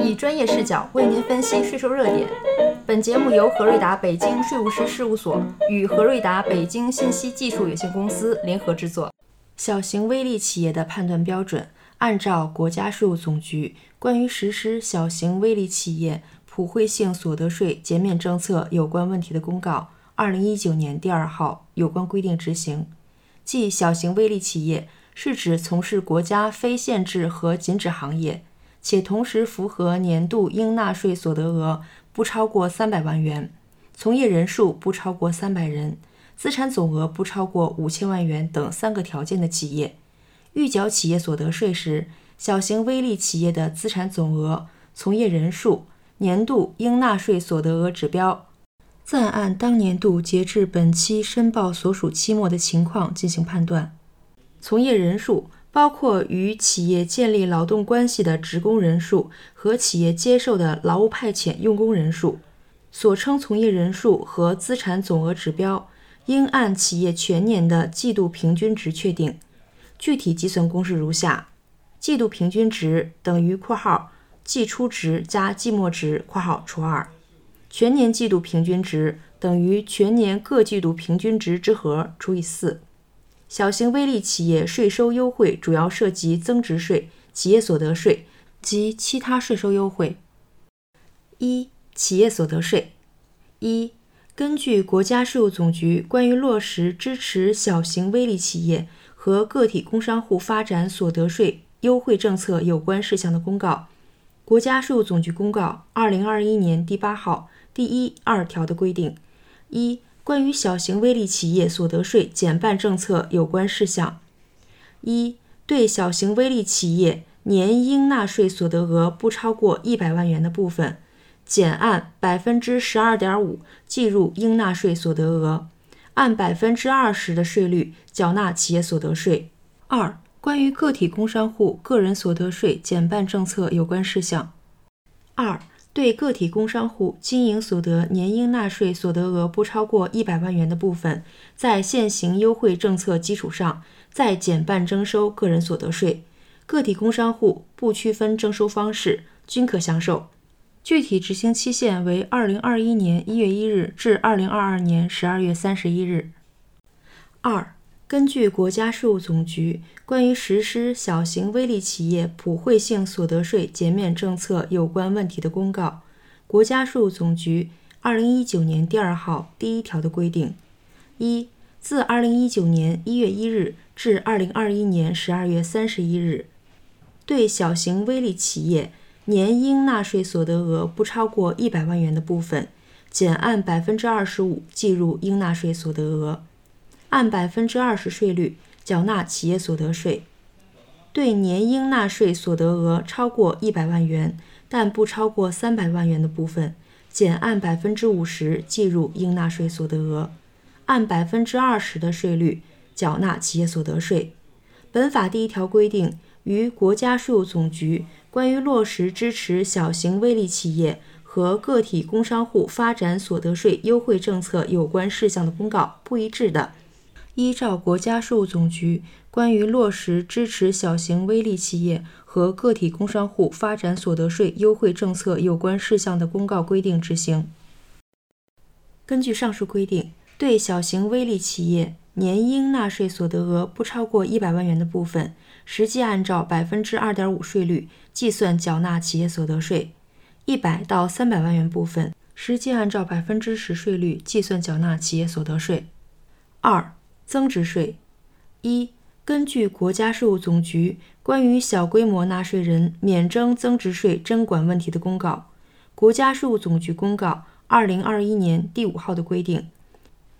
以专业视角为您分析税收热点。本节目由何瑞达北京税务师事务所与何瑞达北京信息技术有限公司联合制作。小型微利企业的判断标准，按照国家税务总局关于实施小型微利企业普惠性所得税减免政策有关问题的公告（二零一九年第二号）有关规定执行。即小型微利企业是指从事国家非限制和禁止行业。且同时符合年度应纳税所得额不超过三百万元，从业人数不超过三百人，资产总额不超过五千万元等三个条件的企业，预缴企业所得税时，小型微利企业的资产总额、从业人数、年度应纳税所得额指标，暂按当年度截至本期申报所属期末的情况进行判断。从业人数。包括与企业建立劳动关系的职工人数和企业接受的劳务派遣用工人数，所称从业人数和资产总额指标，应按企业全年的季度平均值确定。具体计算公式如下：季度平均值等于（括号）季初值加季末值（括号）除二，全年季度平均值等于全年各季度平均值之和除以四。小型微利企业税收优惠主要涉及增值税、企业所得税及其他税收优惠。一、企业所得税。一、根据国家税务总局关于落实支持小型微利企业和个体工商户发展所得税优惠政策有关事项的公告（国家税务总局公告二零二一年第八号）第一、二条的规定。一、关于小型微利企业所得税减半政策有关事项：一、对小型微利企业年应纳税所得额不超过一百万元的部分，减按百分之十二点五计入应纳税所得额，按百分之二十的税率缴纳企业所得税。二、关于个体工商户个人所得税减半政策有关事项：二。对个体工商户经营所得年应纳税所得额不超过一百万元的部分，在现行优惠政策基础上再减半征收个人所得税。个体工商户不区分征收方式，均可享受。具体执行期限为二零二一年一月一日至二零二二年十二月三十一日。二。根据国家税务总局关于实施小型微利企业普惠性所得税减免政策有关问题的公告（国家税务总局二零一九年第二号）第一条的规定：一、自二零一九年一月一日至二零二一年十二月三十一日，对小型微利企业年应纳税所得额不超过一百万元的部分，减按百分之二十五计入应纳税所得额。按百分之二十税率缴纳企业所得税，对年应纳税所得额超过一百万元但不超过三百万元的部分，减按百分之五十计入应纳税所得额，按百分之二十的税率缴纳企业所得税。本法第一条规定与国家税务总局关于落实支持小型微利企业和个体工商户发展所得税优惠政策有关事项的公告不一致的。依照国家税务总局关于落实支持小型微利企业和个体工商户发展所得税优惠政策有关事项的公告规定执行。根据上述规定，对小型微利企业年应纳税所得额不超过一百万元的部分，实际按照百分之二点五税率计算缴纳企业所得税；一百到三百万元部分，实际按照百分之十税率计算缴纳企业所得税。二。增值税一，根据国家税务总局关于小规模纳税人免征增值税征管问题的公告（国家税务总局公告二零二一年第五号）的规定：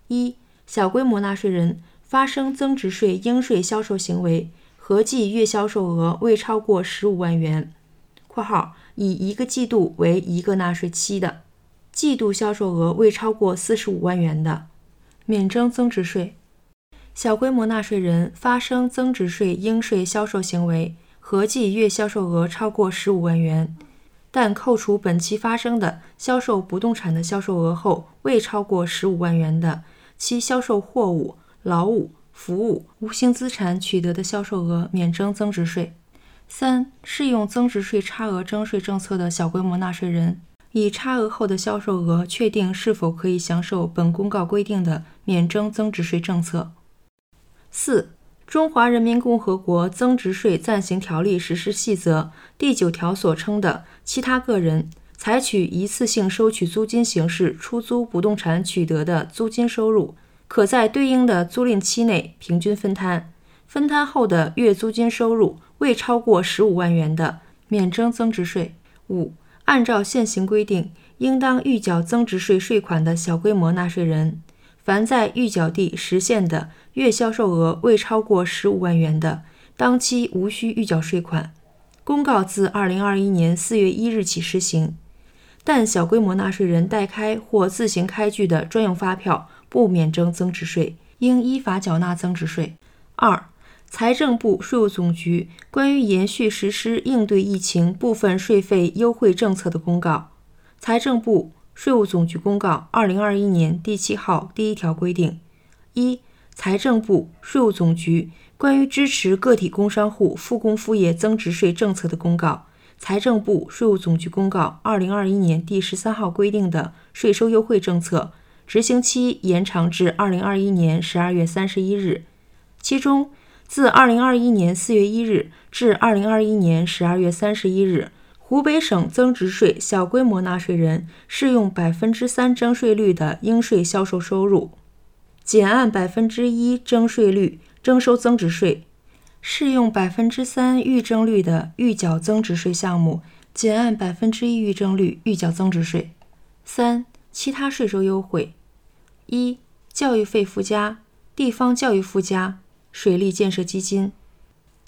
一、小规模纳税人发生增值税应税销售行为，合计月销售额未超过十五万元（括号以一个季度为一个纳税期的），季度销售额未超过四十五万元的，免征增值税。小规模纳税人发生增值税应税销售行为，合计月销售额超过十五万元，但扣除本期发生的销售不动产的销售额后未超过十五万元的，其销售货物、劳务、服务、无形资产取得的销售额免征增值税。三、适用增值税差额征税政策的小规模纳税人，以差额后的销售额确定是否可以享受本公告规定的免征增值税政策。四、中华人民共和国增值税暂行条例实施细则第九条所称的其他个人采取一次性收取租金形式出租不动产取得的租金收入，可在对应的租赁期内平均分摊。分摊后的月租金收入未超过十五万元的，免征增值税。五、按照现行规定应当预缴增值税税款的小规模纳税人，凡在预缴地实现的月销售额未超过十五万元的，当期无需预缴税款。公告自二零二一年四月一日起施行，但小规模纳税人代开或自行开具的专用发票不免征增值税，应依法缴纳增值税。二。财政部、税务总局关于延续实施应对疫情部分税费优惠政策的公告（财政部、税务总局公告二零二一年第七号）第一条规定：一、财政部、税务总局关于支持个体工商户复工复业增值税政策的公告（财政部、税务总局公告二零二一年第十三号）规定的税收优惠政策，执行期延长至二零二一年十二月三十一日，其中。自二零二一年四月一日至二零二一年十二月三十一日，湖北省增值税小规模纳税人适用百分之三征税率的应税销售收入，减按百分之一征税率征收增值税；适用百分之三预征率的预缴增值税项目，减按百分之一预征率预缴增值税。三、其他税收优惠：一、教育费附加、地方教育附加。水利建设基金，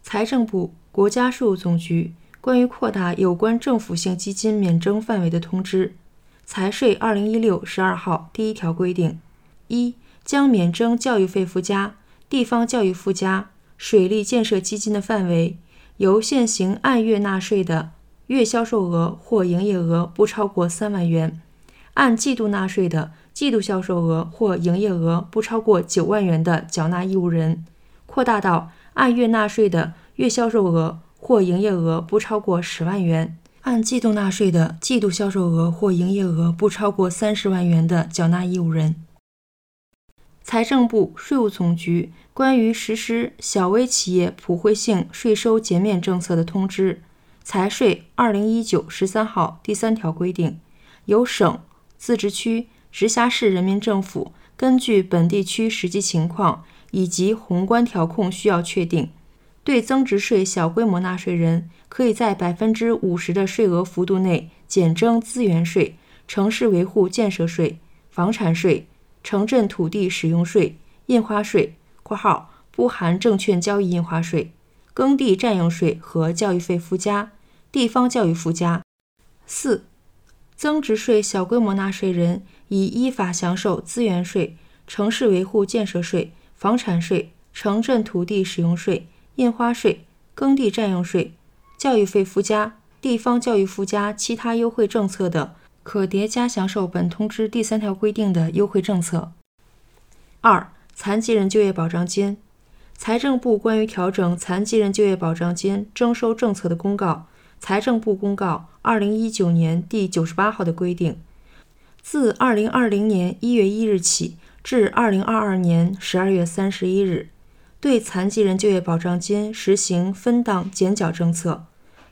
财政部、国家税务总局关于扩大有关政府性基金免征范围的通知（财税二零一六十二号）第一条规定：一、将免征教育费附加、地方教育附加、水利建设基金的范围，由现行按月纳税的月销售额或营业额不超过三万元，按季度纳税的季度销售额或营业额不超过九万元的缴纳义务人。扩大到按月纳税的月销售额或营业额不超过十万元，按季度纳税的季度销售额或营业额不超过三十万元的缴纳义务人。财政部、税务总局关于实施小微企业普惠性税收减免政策的通知（财税二零一九十三号）第三条规定，由省、自治区、直辖市人民政府根据本地区实际情况。以及宏观调控需要确定，对增值税小规模纳税人，可以在百分之五十的税额幅度内减征资源税、城市维护建设税、房产税、城镇土地使用税、印花税（括号不含证券交易印花税）、耕地占用税和教育费附加、地方教育附加。四、增值税小规模纳税人已依法享受资源税、城市维护建设税。房产税、城镇土地使用税、印花税、耕地占用税、教育费附加、地方教育附加其他优惠政策的，可叠加享受本通知第三条规定的优惠政策。二、残疾人就业保障金，财政部关于调整残疾人就业保障金征收政策的公告（财政部公告二零一九年第九十八号）的规定，自二零二零年一月一日起。至二零二二年十二月三十一日，对残疾人就业保障金实行分档减缴政策。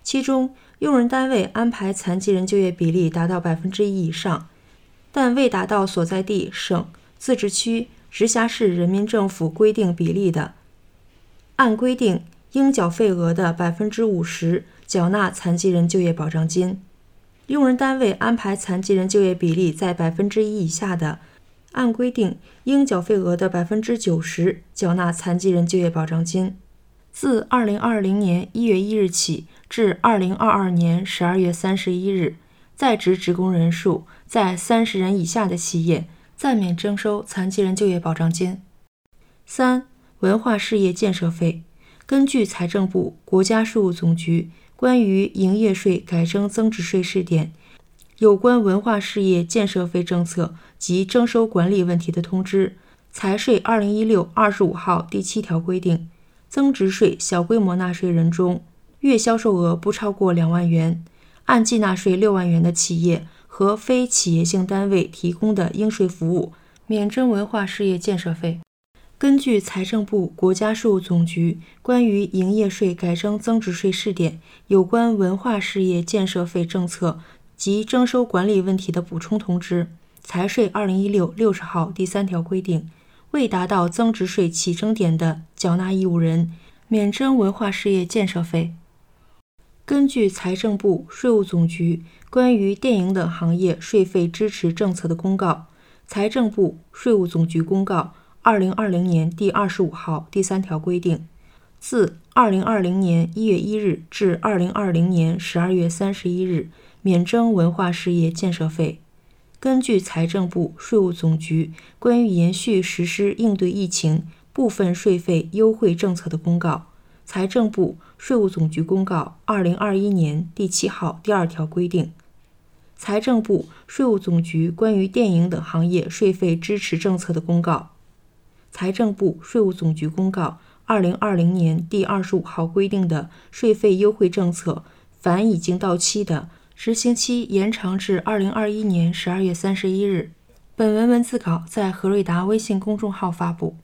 其中，用人单位安排残疾人就业比例达到百分之一以上，但未达到所在地省、自治区、直辖市人民政府规定比例的，按规定应缴费额的百分之五十缴纳残疾人就业保障金。用人单位安排残疾人就业比例在百分之一以下的，按规定应缴费额的百分之九十缴纳残疾人就业保障金。自二零二零年一月一日起至二零二二年十二月三十一日，在职职工人数在三十人以下的企业暂免征收残疾人就业保障金。三、文化事业建设费，根据财政部、国家税务总局关于营业税改征增值税试点。有关文化事业建设费政策及征收管理问题的通知（财税二零一六二十五号）第七条规定，增值税小规模纳税人中，月销售额不超过两万元，按季纳税六万元的企业和非企业性单位提供的应税服务，免征文化事业建设费。根据财政部、国家税务总局关于营业税改征增值税试点有关文化事业建设费政策及征收管理问题的补充通知（财税二零一六六十号）第三条规定，未达到增值税起征点的缴纳义务人，免征文化事业建设费。根据财政部、税务总局关于电影等行业税费支持政策的公告（财政部、税务总局公告）。二零二零年第二十五号第三条规定，自二零二零年一月一日至二零二零年十二月三十一日，免征文化事业建设费。根据财政部、税务总局关于延续实施应对疫情部分税费优惠政策的公告（财政部、税务总局公告二零二一年第七号第二条规定），财政部、税务总局关于电影等行业税费支持政策的公告。财政部、税务总局公告二零二零年第二十五号规定的税费优惠政策，凡已经到期的，执行期延长至二零二一年十二月三十一日。本文文字稿在何瑞达微信公众号发布。